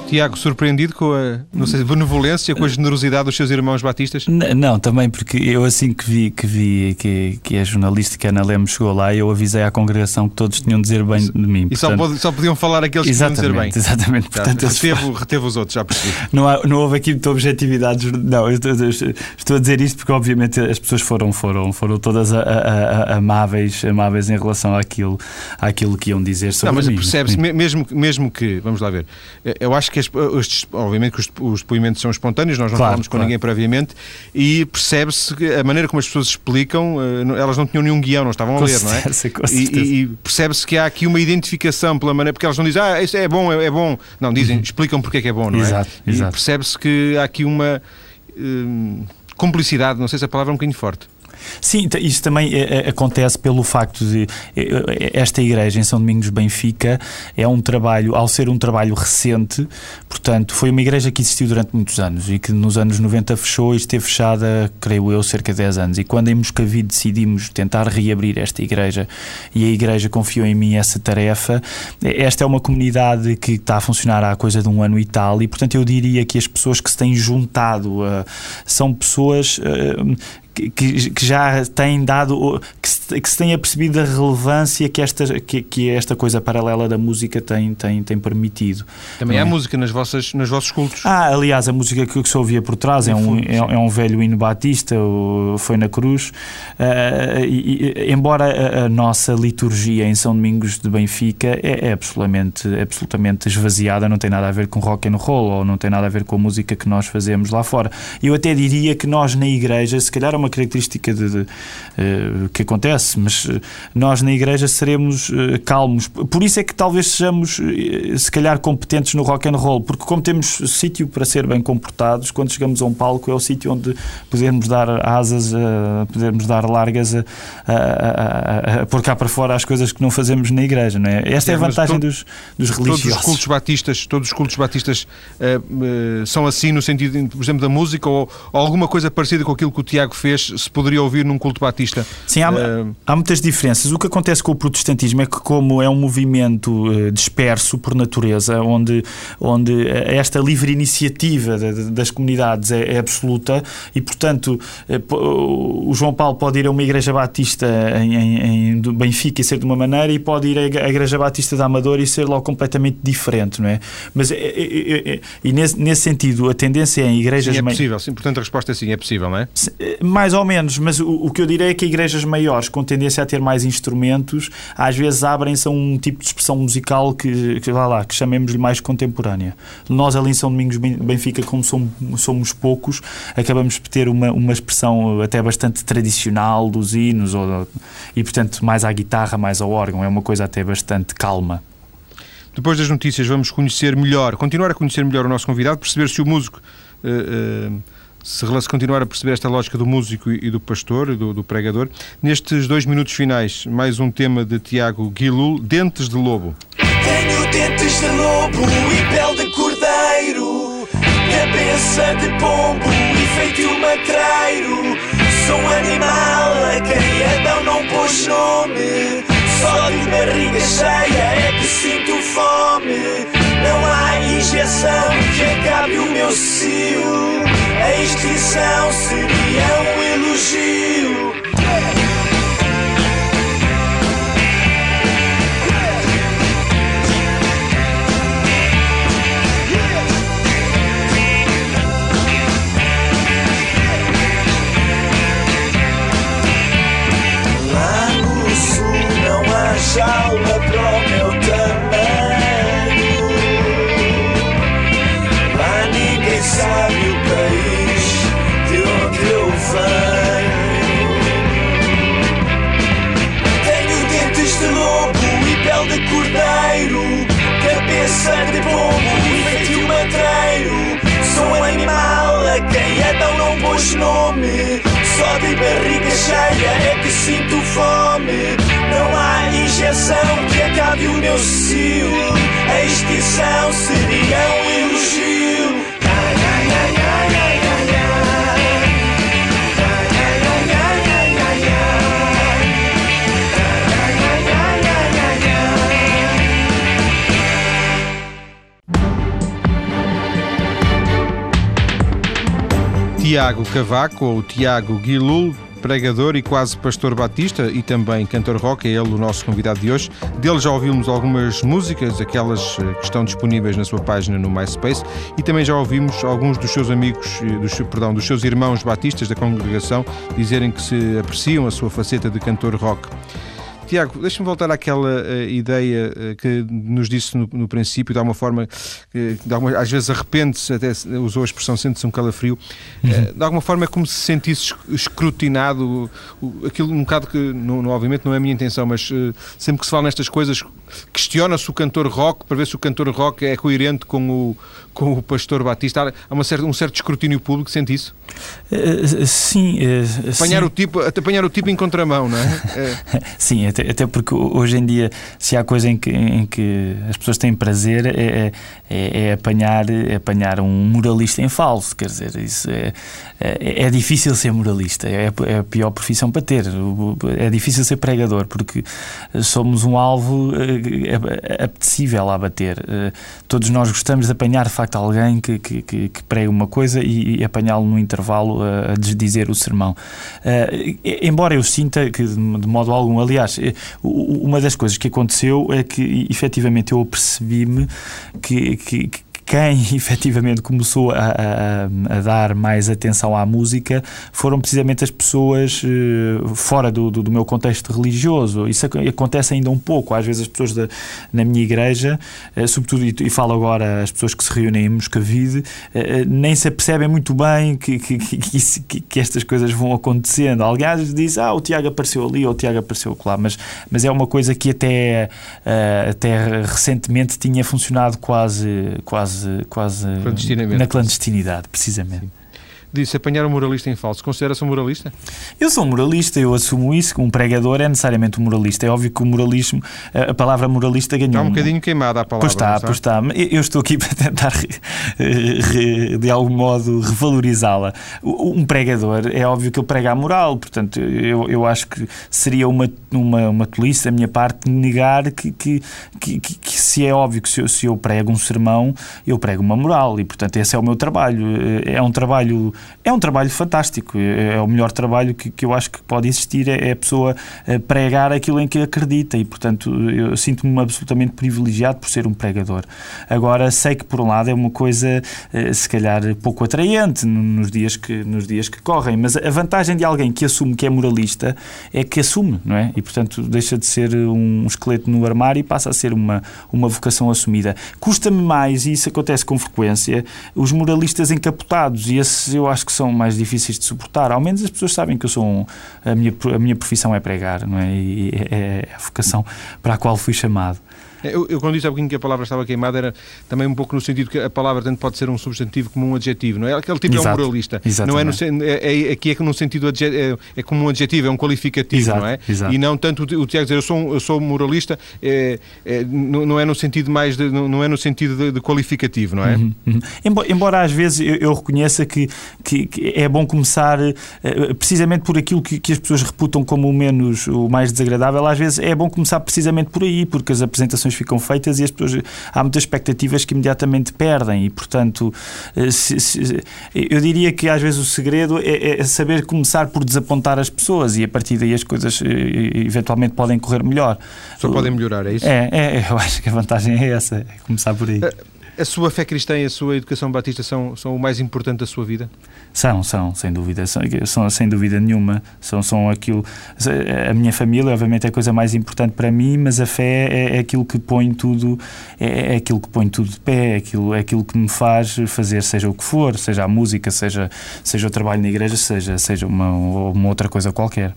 A: Tiago, surpreendido com a não sei, benevolência, com a generosidade dos seus irmãos batistas?
B: N não, também porque eu assim que vi que, vi, que, que a jornalista que a Ana Lemos chegou lá, eu avisei à congregação que todos tinham de dizer bem de mim.
A: E portanto, só, só podiam falar aqueles que tinham de dizer bem.
B: Exatamente, portanto,
A: já, reteve, reteve os outros, já percebi.
B: Não, há, não houve aqui muita objetividade, não, estou, estou, a dizer isto porque obviamente as pessoas foram, foram, foram todas a, a, a, amáveis, amáveis em relação àquilo, àquilo que iam dizer sobre
A: não, mas percebe-se, mesmo, mesmo que, vamos lá ver, eu acho que porque estes, obviamente que os, os depoimentos são espontâneos, nós não
B: Claro,
A: falamos com
B: claro.
A: ninguém previamente, e percebe-se a maneira como as pessoas explicam, eh, elas não tinham nenhum guião, não estavam a
B: Com
A: ler, não é?
B: certeza,
A: E-
B: certeza.
A: E, percebe-se que há aqui uma identificação pela maneira, porque elas não dizem, ah, isso é bom, é, é bom. Não, dizem, explicam porque é que é bom, não é?
B: Exato,
A: E
B: exato.
A: percebe-se que há aqui uma hum, cumplicidade, não sei se a palavra é um bocadinho forte.
B: Sim, isso também eh, acontece pelo facto de eh, esta igreja em São Domingos Benfica é um trabalho, ao ser um trabalho recente, portanto, foi uma igreja que existiu durante muitos anos e que nos anos 90 fechou e esteve fechada, creio eu, cerca de 10 anos. E quando em Moscavide decidimos tentar reabrir esta igreja e a igreja confiou em mim essa tarefa, esta é uma comunidade que está a funcionar há coisa de um ano e tal, e portanto eu diria que as pessoas que se têm juntado eh, são pessoas eh, que, que- já têm dado, que se, que se tenha percebido a relevância que esta, que, que esta coisa paralela da música tem, tem, tem permitido.
A: Também há
B: é?
A: música nas vossas, nos vossos cultos.
B: Ah, aliás, a música que, que se ouvia por trás é um, é, é um velho hino batista, Foi na Cruz. Ah, e- embora a, a nossa liturgia em São Domingos de Benfica é, é absolutamente, absolutamente esvaziada, não tem nada a ver com rock and roll ou não tem nada a ver com a música que nós fazemos lá fora. Eu até diria que nós na igreja, se calhar é uma característica de, de, eh, que acontece, mas eh, nós na igreja seremos eh, calmos. Por isso é que talvez sejamos, eh, se calhar, competentes no rock and roll, porque como temos sítio para ser bem comportados, quando chegamos a um palco é o sítio onde podemos dar asas, podemos dar largas a, a, a, a- pôr cá para fora as coisas que não fazemos na igreja, não é? Esta é a vantagem
A: to-
B: dos, dos
A: Todos
B: religiosos.
A: os cultos batistas, todos os cultos batistas são assim no sentido, por exemplo, da música ou, ou alguma coisa parecida com aquilo que o Tiago fez, se poderia ouvir num culto batista.
B: Sim, há,
A: Eh,
B: há muitas diferenças. O que acontece com o protestantismo é que, como é um movimento eh, disperso por natureza, onde, onde eh, esta livre iniciativa da- da- das comunidades é, é absoluta e, portanto, po- o João Paulo pode ir a uma igreja batista em, em- em Benfica e ser de uma maneira e pode ir à igre- à igreja batista da Amadora e ser logo completamente diferente, não é? Mas, e nesse, nesse sentido, a tendência é em igrejas
A: sim, é possível. Sim, portanto, a resposta é sim, é possível, não é?
B: eh, Mais ou menos, mas o, o que eu direi é que igrejas maiores, com tendência a ter mais instrumentos, às vezes abrem-se a um tipo de expressão musical que, que, vá lá, que chamemos-lhe mais contemporânea. Nós, ali em São Domingos Ben- Benfica, como somos, somos poucos, acabamos por ter uma, uma expressão até bastante tradicional dos hinos, ou, e portanto mais à guitarra, mais ao órgão. É uma coisa até bastante calma.
A: Depois das notícias, vamos conhecer melhor, continuar a conhecer melhor o nosso convidado, perceber se o músico. eh, eh, se continuar a perceber esta lógica do músico e do pastor, do, do pregador. Nestes dois minutos finais, mais um tema de Tiago Guilul, Dentes de Lobo.
H: Tenho dentes de lobo e pele de cordeiro, cabeça de pombo e feito matreiro. Sou um animal a quem Adão não pôs nome. Só de barriga cheia é que sinto fome. Não há injeção que acabe o meu cio. A extinção seria um elogio. Lá no sul não há jaula cordeiro, cabeça de pombo feito matreiro. Sou um animal a quem Adão não pôs nome. Só de barriga cheia é que sinto fome. Não há injeção que acabe o meu cio. A extinção seria
A: Tiago Cavaco, ou Tiago Guilul, pregador e quase pastor batista e também cantor rock, é ele o nosso convidado de hoje. Dele já ouvimos algumas músicas, aquelas eh, que estão disponíveis na sua página no MySpace e também já ouvimos alguns dos seus amigos, eh, dos, perdão, dos seus irmãos batistas da congregação dizerem que se apreciam a sua faceta de cantor rock. Tiago, deixa-me voltar àquela uh, ideia uh, que nos disse no, no, princípio, de alguma forma, que alguma, às vezes arrepende-se, até usou a expressão sente-se um calafrio, uhum. uh, de alguma forma é como se sentisse escrutinado, aquilo um bocado que, não, não, obviamente não é a minha intenção, mas sempre que se fala nestas coisas, questiona-se o cantor rock para ver se o cantor rock é coerente com o, com o pastor Batista. Há uma certa, um certo escrutínio público, sente isso?
B: sim.
A: apanhar,
B: sim.
A: O tipo, apanhar o tipo em contramão, não é?
B: sim, até, até porque hoje em dia, se há coisa em que, em que as pessoas têm prazer, é, é, é apanhar, é apanhar um moralista em falso. Quer dizer, isso é, é, é difícil ser moralista, é, é, a pior profissão para ter. É difícil ser pregador, porque somos um alvo apetecível a bater. Eh, todos nós gostamos de apanhar, de facto, alguém que, que, que prega uma coisa e, e apanhá-lo no intervalo a, a desdizer o sermão. Uh, embora eu sinta que, de modo algum, aliás, uma das coisas que aconteceu é que efetivamente eu percebi-me que, que, quem efetivamente começou a, a, a, dar mais atenção à música foram precisamente as pessoas uh, fora do, do, do, meu contexto religioso. Isso acontece ainda um pouco. Às vezes as pessoas da, na minha igreja, uh, sobretudo, e, falo agora as pessoas que se reúnem em Moscavide, uh, nem se apercebem muito bem que, que, que, que, estas coisas vão acontecendo. Vezes diz, ah, o Tiago apareceu ali ou o Tiago apareceu lá, mas, mas é uma coisa que até, até recentemente tinha funcionado quase, quase quase, quase na clandestinidade, precisamente. Sim
A: disse apanhar um moralista em falso. Considera-se um moralista?
B: Eu sou um moralista, eu assumo isso. Um pregador é necessariamente um moralista. É óbvio que o moralismo, a palavra moralista ganhou.
A: Está um bocadinho queimada a palavra.
B: Pois está, pois está. Eu estou aqui para tentar, de algum modo, revalorizá-la. Um pregador, é óbvio que ele prega a moral, portanto, eu, eu acho que seria uma, uma, uma tolice da minha parte negar que, que, que, que, se é óbvio que se eu, se eu prego um sermão, eu prego uma moral e, portanto, esse é o meu trabalho. É um trabalho é um trabalho fantástico. É, é o melhor trabalho que, que eu acho que pode existir. É, é a pessoa pregar aquilo em que acredita e, portanto, eu sinto-me absolutamente privilegiado por ser um pregador. Agora, sei que, por um lado, é uma coisa, eh, se calhar, pouco atraente nos dias que, nos dias que correm, mas a vantagem de alguém que assume que é moralista é que assume, não é? E, portanto, deixa de ser um esqueleto no armário e passa a ser uma, uma vocação assumida. Custa-me mais, e isso acontece com frequência, os moralistas encapotados, e esses eu acho acho que são mais difíceis de suportar. Ao menos as pessoas sabem que eu sou um, a, minha, a minha profissão é pregar, não é? E é, é a vocação para a qual fui chamado.
A: Eu, eu, quando disse há bocadinho que a palavra estava queimada, era também um pouco no sentido que a palavra tanto pode ser um substantivo como um adjetivo, não é? Aquele tipo Exato. é um moralista. Não é, no, é, é Aqui é no sentido é, é, como um adjetivo, é um qualificativo,
B: Exato.
A: não é?
B: Exato.
A: E não tanto o, o Tiago dizer eu sou, eu sou moralista, é, é, não, não é no sentido mais de, não é no sentido de, de qualificativo, não é? Uhum,
B: uhum. Embora, embora, às vezes eu, eu reconheça que, que, que, é bom começar eh, precisamente por aquilo que, que as pessoas reputam como o menos, o mais desagradável, às vezes é bom começar precisamente por aí, porque as apresentações ficam feitas e as pessoas, há muitas expectativas que imediatamente perdem e, portanto, eh, se, se, eu diria que às vezes o segredo é, é, saber começar por desapontar as pessoas e a partir daí as coisas eh, eventualmente podem correr melhor.
A: Só podem melhorar, é isso?
B: É, é, eu acho que a vantagem é essa, é começar por aí.
A: A sua fé cristã e a sua educação batista são, são o mais importante da sua vida?
B: São, são, sem dúvida, são, são sem dúvida nenhuma. São, são aquilo. A minha família, obviamente, é a coisa mais importante para mim, mas a fé é, é aquilo que põe tudo, é, é, aquilo que põe tudo de pé, é aquilo, é aquilo que me faz fazer, seja o que for, seja a música, seja, seja o trabalho na igreja, seja, seja uma, uma outra coisa qualquer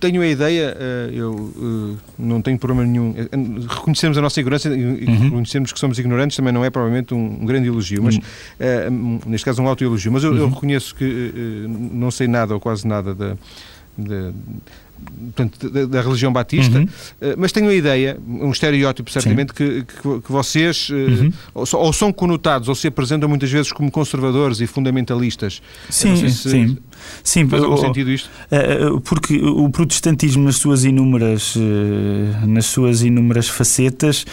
A: tenho a ideia, eh, eu eh, não tenho problema nenhum. Eh, reconhecermos a nossa ignorância e uhum. reconhecermos que somos ignorantes também não é provavelmente um, grande elogio, mas uhum. neste caso um auto-elogio. Mas eu, uhum. eu, reconheço que não sei nada ou quase nada da. da portanto, da, da, religião batista, uhum. mas tenho a ideia, um estereótipo certamente, que, que, que, vocês uhum. ou, ou, são conotados ou se apresentam muitas vezes como conservadores e fundamentalistas.
B: Sim, se, sim. Sim,
A: Faz algum sentido isto?
B: Eh, eh, porque o protestantismo nas suas inúmeras, eh, nas suas inúmeras facetas,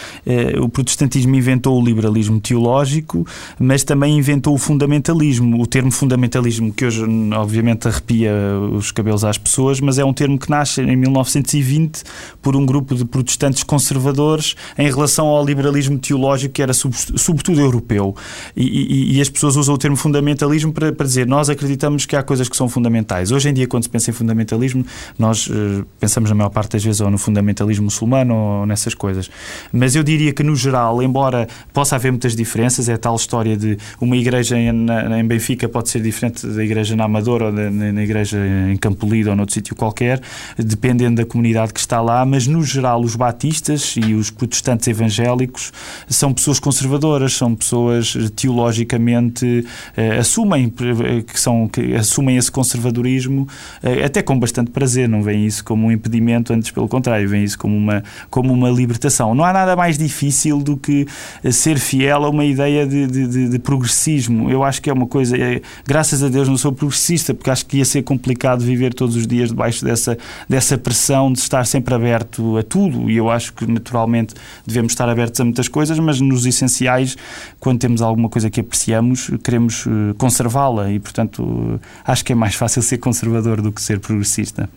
B: o protestantismo inventou o liberalismo teológico, mas também inventou o fundamentalismo. O termo fundamentalismo, que hoje obviamente arrepia os cabelos às pessoas, mas é um termo que nasce em 1920 por um grupo de protestantes conservadores em relação ao liberalismo teológico que era sobretudo europeu. E, e, e as pessoas usam o termo fundamentalismo para, para, dizer nós acreditamos que há coisas que são fundamentais. Hoje em dia, quando se pensa em fundamentalismo, nós uh, pensamos na maior parte das vezes ou no fundamentalismo muçulmano ou nessas coisas. Mas eu diria que, no geral, embora possa haver muitas diferenças, é a tal história de uma igreja em, Benfica pode ser diferente da igreja na Amadora ou da, na, igreja em Campolido ou noutro sítio qualquer, dependendo da comunidade que está lá, mas no geral os batistas e os protestantes evangélicos são pessoas conservadoras, são pessoas teologicamente eh, assumem eh, que são que assumem esse conservadorismo eh, até com bastante prazer, não veem isso como um impedimento, antes pelo contrário, veem isso como uma como uma libertação. Não há nada mais difícil do que eh, ser fiel a uma ideia de, de, de progressismo. Eu acho que é uma coisa, é, graças a Deus não sou progressista, porque acho que ia ser complicado viver todos os dias debaixo dessa, dessa pressão de estar sempre aberto a tudo. E eu acho que naturalmente devemos estar abertos a muitas coisas, mas nos essenciais, quando temos alguma coisa que apreciamos, queremos conservá-la e, portanto, acho que é mais fácil ser conservador do que ser progressista.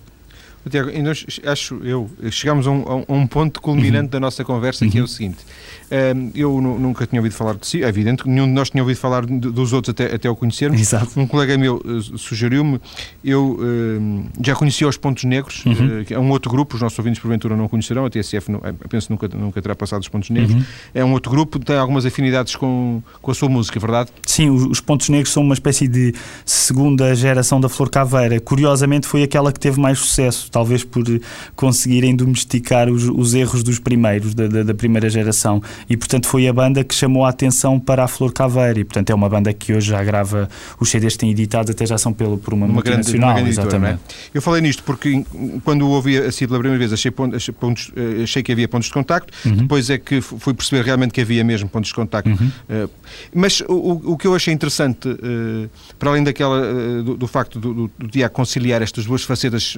A: Tiago, nós, acho eu, chegamos a um, a um ponto culminante uhum. da nossa conversa uhum. que é o uhum. seguinte: eu nunca tinha ouvido falar de si, é evidente que nenhum de nós tinha ouvido falar dos outros até, até o conhecermos.
B: Exato.
A: Um colega meu eh, sugeriu-me, eu já conhecia os Pontos Negros, uhum. que é um outro grupo, os nossos ouvintes porventura não conhecerão, a TSF não, eh, penso nunca, nunca terá passado os Pontos Negros. Uhum. É um outro grupo, tem algumas afinidades com, com a sua música, é verdade?
B: Sim, os Pontos Negros são uma espécie de segunda geração da Flor Caveira. Curiosamente foi aquela que teve mais sucesso, talvez por conseguirem domesticar os, os erros dos primeiros, da, da, da primeira geração e portanto foi a banda que chamou a atenção para a Flor Caveira e portanto é uma banda que hoje já grava os CDs que têm editados até já são pelo, por uma, uma multinacional grande, uma grande exatamente.
A: É? Eu falei nisto porque quando ouvi assim pela primeira vez achei, pontos, eh, achei que havia pontos de contacto uhum. depois é que fui perceber realmente que havia mesmo pontos de contacto uhum. uh, mas o, o que eu achei interessante uh, para além daquela uh, do, do, facto do, do, do dia conciliar estas duas facetas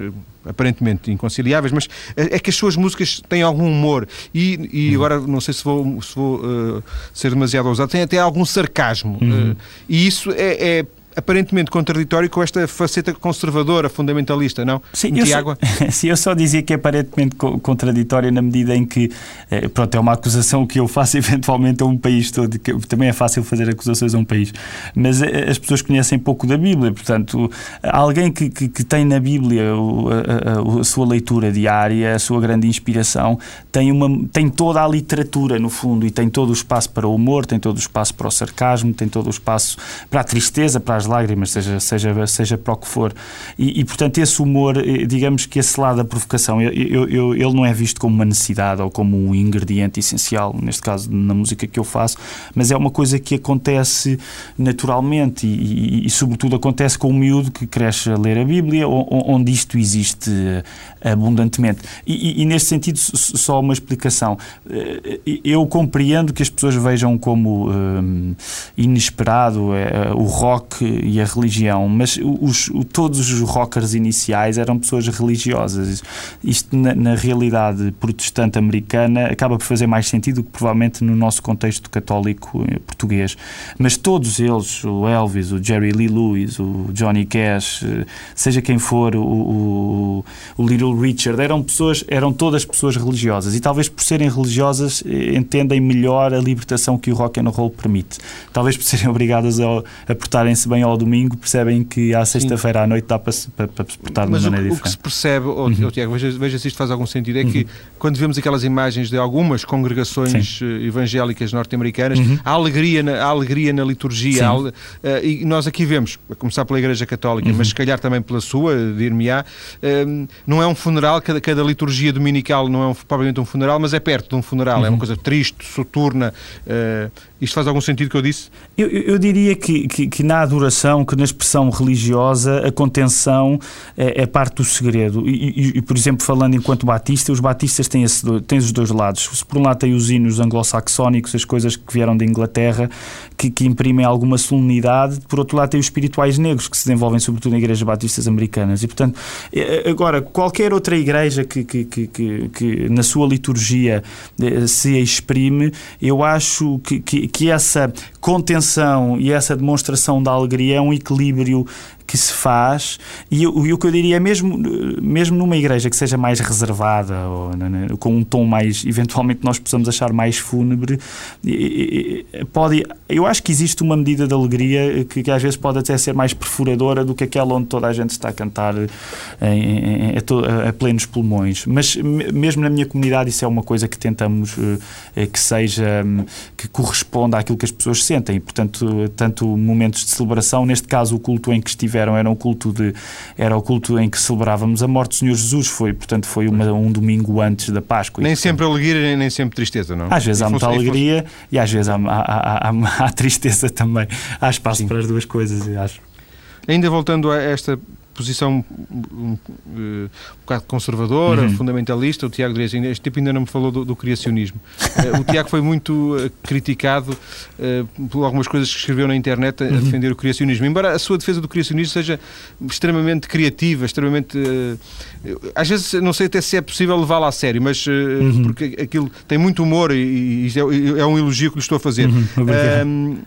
A: aparentemente inconciliáveis mas é, é que as suas músicas têm algum humor e, e uhum. agora não sei se vou se vou uh, ser demasiado ousado, tem até algum sarcasmo. Uhum. Uh, e isso é, é aparentemente contraditório com esta faceta conservadora, fundamentalista, não?
B: Sim, eu só, sim, eu só dizia que é aparentemente contraditório na medida em que, eh, pronto, é uma acusação que eu faço eventualmente a um país todo, que também é fácil fazer acusações a um país, mas eh, as pessoas conhecem pouco da Bíblia, portanto, alguém que, que, que tem na Bíblia a, a, a, sua leitura diária, a sua grande inspiração, tem, uma, tem toda a literatura, no fundo, e tem todo o espaço para o humor, tem todo o espaço para o sarcasmo, tem todo o espaço para a tristeza, para as às lágrimas, seja, seja, seja para o que for. E, e, portanto, esse humor, eh, digamos que esse lado da provocação, eu, eu, ele não é visto como uma necessidade ou como um ingrediente essencial, neste caso na música que eu faço, mas é uma coisa que acontece naturalmente e, e, e sobretudo, acontece com o miúdo que cresce a ler a Bíblia, onde isto existe abundantemente. E, e, neste sentido, só uma explicação. Eh, eu compreendo que as pessoas vejam como inesperado uh, o rock e a religião, mas os, todos os rockers iniciais eram pessoas religiosas. Isto, na, na, realidade protestante americana, acaba por fazer mais sentido do que provavelmente no nosso contexto católico eh, português. Mas todos eles, o Elvis, o Jerry Lee Lewis, o Johnny Cash, eh, seja quem for, o, o, o Little Richard, eram pessoas, eram todas pessoas religiosas e talvez por serem religiosas eh, entendem melhor a libertação que o rock and roll permite. Talvez por serem obrigadas a, a portarem-se bem ao domingo, percebem que à sexta-feira à noite dá para, se, para, para se portar
A: Mas
B: de maneira
A: o,
B: diferente.
A: o que se percebe, oh, uhum. oh, Tiago, veja, veja, se isto faz algum sentido, é que uhum. quando vemos aquelas imagens de algumas congregações Sim. Eh, evangélicas norte-americanas, uhum. há, alegria na, há alegria na liturgia, há, uh, e nós aqui vemos, a começar pela Igreja Católica, mas se calhar também pela sua, dir-me-á, uh, não é um funeral, cada, cada liturgia dominical não é um, propriamente um funeral, mas é perto de um funeral, é uma coisa triste, soturna. Uh, isto faz algum sentido que eu disse?
B: Eu, eu diria que, que, que na adoração, que na expressão religiosa, a contenção é, é parte do segredo. E, e, e, por exemplo, falando enquanto batista, os batistas têm, esse, têm os dois lados. Por um lado têm os hinos anglo-saxónicos, as coisas que vieram da Inglaterra, que, que, imprimem alguma solenidade, por outro lado têm os espirituais negros, que se desenvolvem sobretudo em igrejas batistas americanas. E, portanto, é, agora, qualquer outra igreja que, que, que, que na sua liturgia eh, se exprime, eu acho que, que, que essa contenção e essa demonstração da alegria é um equilíbrio que se faz, e, e o que eu diria é mesmo, mesmo numa igreja que seja mais reservada, ou né, né, com um tom mais, eventualmente nós possamos achar mais fúnebre, pode, eu acho que existe uma medida de alegria que, que às vezes pode até ser mais perfuradora do que aquela onde toda a gente está a cantar em- em- a, a- plenos pulmões. Mas me- mesmo na minha comunidade isso é uma coisa que tentamos eh, eh, que seja, hum, que corresponda àquilo que as pessoas sentem. Portanto, tanto momentos de celebração, neste caso o culto em que estiveram era um culto de, era o culto em que celebrávamos a morte do Senhor Jesus, foi, portanto, foi uma- um domingo antes da Páscoa. E,
A: Nem
B: portanto,
A: sempre alegria, nem, nem sempre tristeza, não?
B: às vezes
A: E
B: há muita
A: e fosse-
B: alegria e às vezes há, há- há- há- há tristeza também. Há espaço para as duas coisas, eu acho.
A: Ainda voltando a esta posição um, um, um bocado conservadora,
B: Uhum.
A: fundamentalista, o Tiago Dias, este tipo ainda não me falou do, do criacionismo. Eh, o Tiago foi muito eh, criticado eh, por algumas coisas que escreveu na internet a,
B: Uhum.
A: defender o criacionismo, embora a sua defesa do criacionismo seja extremamente criativa, extremamente. eh, às vezes não sei até se é possível levá-la a sério, mas eh,
B: Uhum.
A: porque aquilo tem muito humor e, e é, é um elogio que lhe estou a fazer.
B: Uhum,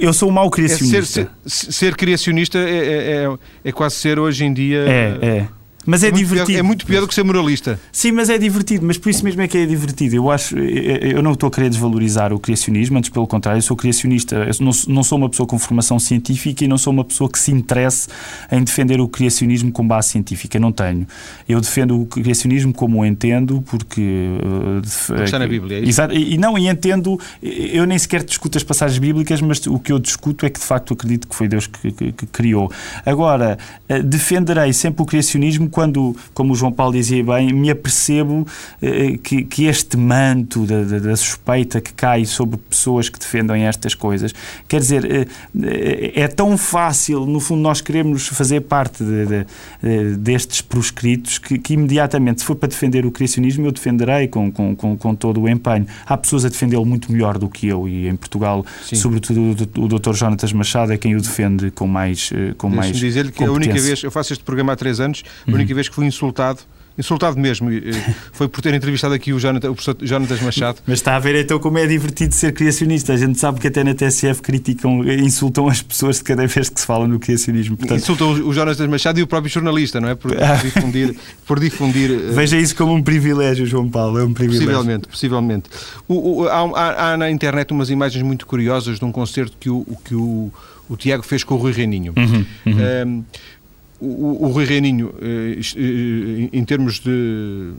B: Eu sou um mau
A: é ser,
B: criacionista.
A: ser, ser criacionista é, é, é- é quase ser hoje em dia.
B: É, é. Mas é,
A: muito
B: divertido.
A: pior, é muito pior do que ser moralista.
B: Sim, mas é divertido, mas por isso mesmo é que é divertido. Eu acho, eu não estou a querer desvalorizar o criacionismo, antes pelo contrário, eu sou criacionista. Eu não, não sou uma pessoa com formação científica e não sou uma pessoa que se interesse em defender o criacionismo com base científica. Não tenho. Eu defendo o criacionismo como o entendo, porque. def-
A: Porque está na Bíblia, é isso?
B: Exato, e e não, e entendo, eu nem sequer discuto as passagens bíblicas, mas o que eu discuto é que de facto acredito que foi Deus que, que- que criou. Agora, eh, defenderei sempre o criacionismo quando, como o João Paulo dizia bem, me apercebo eh, que, que este manto da, da- da suspeita que cai sobre pessoas que defendem estas coisas, quer dizer, eh, eh, é tão fácil, no fundo, nós queremos fazer parte de- de- destes proscritos que, que imediatamente, se for para defender o criacionismo, eu defenderei com, com, com, com todo o empenho. Há pessoas a defendê-lo muito melhor do que eu e em Portugal,
A: Sim.
B: sobretudo o, o Dr. Jonatas Machado é quem o defende com mais, eh, com mais
A: dizer-lhe que a única vez, eu faço este programa há três anos, a única vez que fui insultado, insultado mesmo, foi por ter entrevistado aqui o, Jonathan, o professor Jonatas Machado.
B: Mas está a ver então como é divertido ser criacionista. A gente sabe que até na TSF criticam, insultam as pessoas de cada vez que se fala no criacionismo. Portanto,
A: Insultou o Jonatas Machado e o próprio jornalista, não é? Por, por difundir. Por difundir eh,
B: veja isso como um privilégio, João Paulo. É um privilégio.
A: Possivelmente, possivelmente. O- o- há, há- na internet umas imagens muito curiosas de um concerto que o, que o, o Tiago fez com o Rui Reininho.
B: Uhum,
A: Um, o, o Rui Reininho, eh, isto, eh, em termos de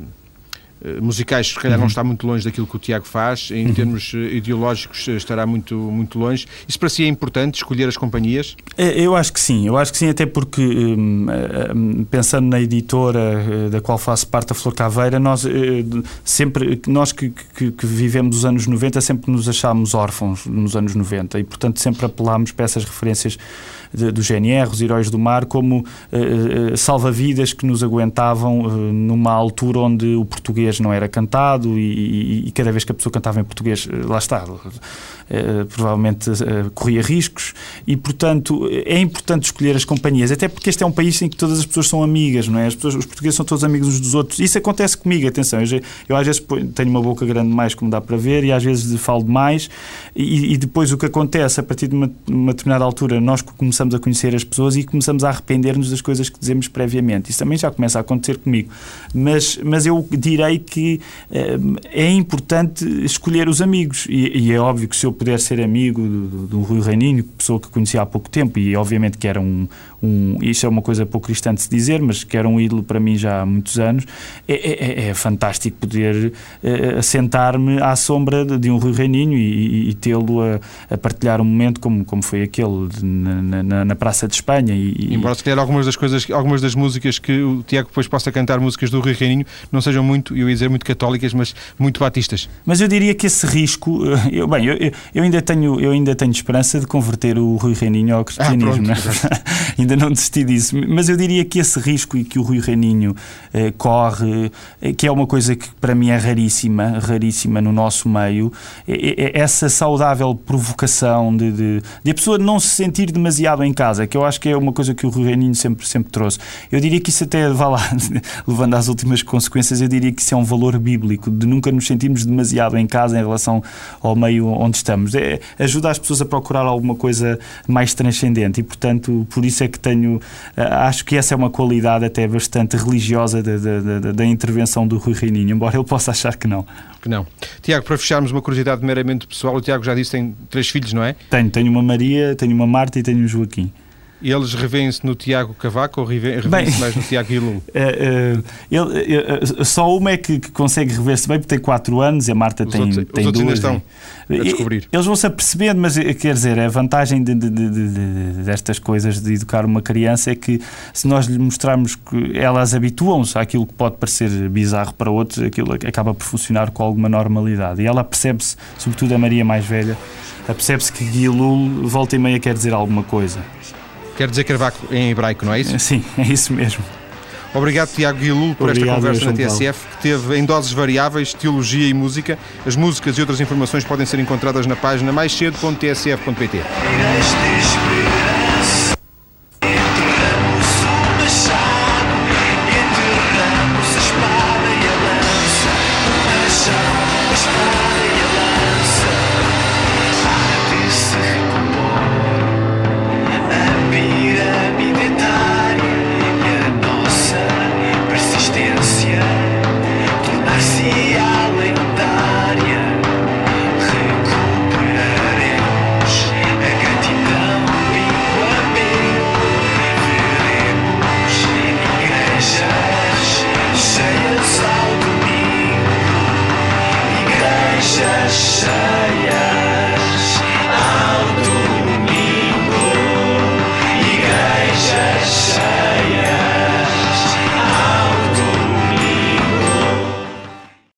A: eh, musicais, se calhar não está muito longe daquilo que o Tiago faz, em termos eh, ideológicos eh, estará muito, muito longe. Isso para si é importante, escolher as companhias?
B: Eu acho que sim, eu acho que sim, até porque hum, hum, pensando na editora eh, da qual faço parte, a Flor Caveira, nós eh, sempre, nós que, que- que vivemos os anos 90, sempre nos achámos órfãos nos anos 90 e, portanto, sempre apelámos para essas referências do GNR, os Heróis do Mar, como eh, eh, salva-vidas que nos aguentavam eh, numa altura onde o português não era cantado e, e- e cada vez que a pessoa cantava em português, eh, lá está, provavelmente eh, corria riscos e, portanto, é importante escolher as companhias, até porque este é um país em que todas as pessoas são amigas, não é? As pessoas, os portugueses são todos amigos uns dos outros. Isso acontece comigo, atenção, eu, eu às vezes tenho uma boca grande demais, como dá para ver, e às vezes falo demais, e, e depois o que acontece, a partir de uma, uma determinada altura, nós começamos a conhecer as pessoas e começamos a arrepender-nos das coisas que dizemos previamente. Isso também já começa a acontecer comigo. Mas, mas eu direi que eh, é importante escolher os amigos, e, e é óbvio que se eu puder ser amigo do, do, Rui Reininho, pessoa que conheci há pouco tempo, e obviamente que era um, um isto é uma coisa pouco cristã de se dizer, mas que era um ídolo para mim já há muitos anos, é, é- é fantástico poder eh, assentar-me à sombra de, de um Rui Reininho e, e- e tê-lo a, a partilhar um momento como, como foi aquele de- na, na- na Praça de Espanha. E,
A: Embora se calhar algumas das coisas, algumas das músicas que o Tiago depois possa cantar, músicas do Rui Reininho, não sejam muito, eu ia dizer muito católicas, mas muito batistas.
B: Mas eu diria que esse risco, eh, eu, bem, eu, eu- ainda tenho, eu ainda tenho esperança de converter o Rui Reininho ao cristianismo,
A: pronto,
B: né? ainda não desisti disso. Mas eu diria que esse risco e que o Rui Reininho eh, corre, eh, que é uma coisa que para mim é raríssima, raríssima no nosso meio, é- é- essa saudável provocação de, de, de a pessoa não se sentir demasiado em casa, que eu acho que é uma coisa que o Rui Reininho sempre, sempre trouxe. Eu diria que isso até, vá lá, levando às últimas consequências, eu diria que isso é um valor bíblico, de nunca nos sentirmos demasiado em casa em relação ao meio onde estamos. É, ajuda as pessoas a procurar alguma coisa mais transcendente e, portanto, por isso é que tenho. Eh, acho que essa é uma qualidade até bastante religiosa da, da, da, da intervenção do Rui Reininho, embora ele possa achar que não.
A: Que não. Tiago, para fecharmos uma curiosidade meramente pessoal, o Tiago já disse que tem três filhos, não é?
B: Tenho, tenho uma Maria, tenho uma Marta e tenho um Joaquim.
A: E eles revêem-se no Tiago Cavaco ou revêem-se mais no Tiago Ilu?
B: Uh, uh, uh, só uma é que, que consegue rever-se bem, porque tem 4 anos e a Marta
A: os
B: tem,
A: outros,
B: tem
A: os
B: duas.
A: estão a descobrir.
B: Eles vão-se apercebendo, mas eh, quer dizer, a vantagem de, de, de, destas coisas de educar uma criança é que se nós lhe mostrarmos que elas habituam-se àquilo que pode parecer bizarro para outros, aquilo acaba por funcionar com alguma normalidade. E ela percebe-se, sobretudo a Maria mais velha, percebe-se que Guilul volta e meia quer dizer alguma coisa.
A: Quer dizer Carvaco em hebraico, não é isso?
B: Sim, é isso mesmo.
A: Obrigado, Tiago Guilul, por
B: Obrigado,
A: esta conversa na. TSF, que teve em doses variáveis teologia e música. As músicas e outras informações podem ser encontradas na página mais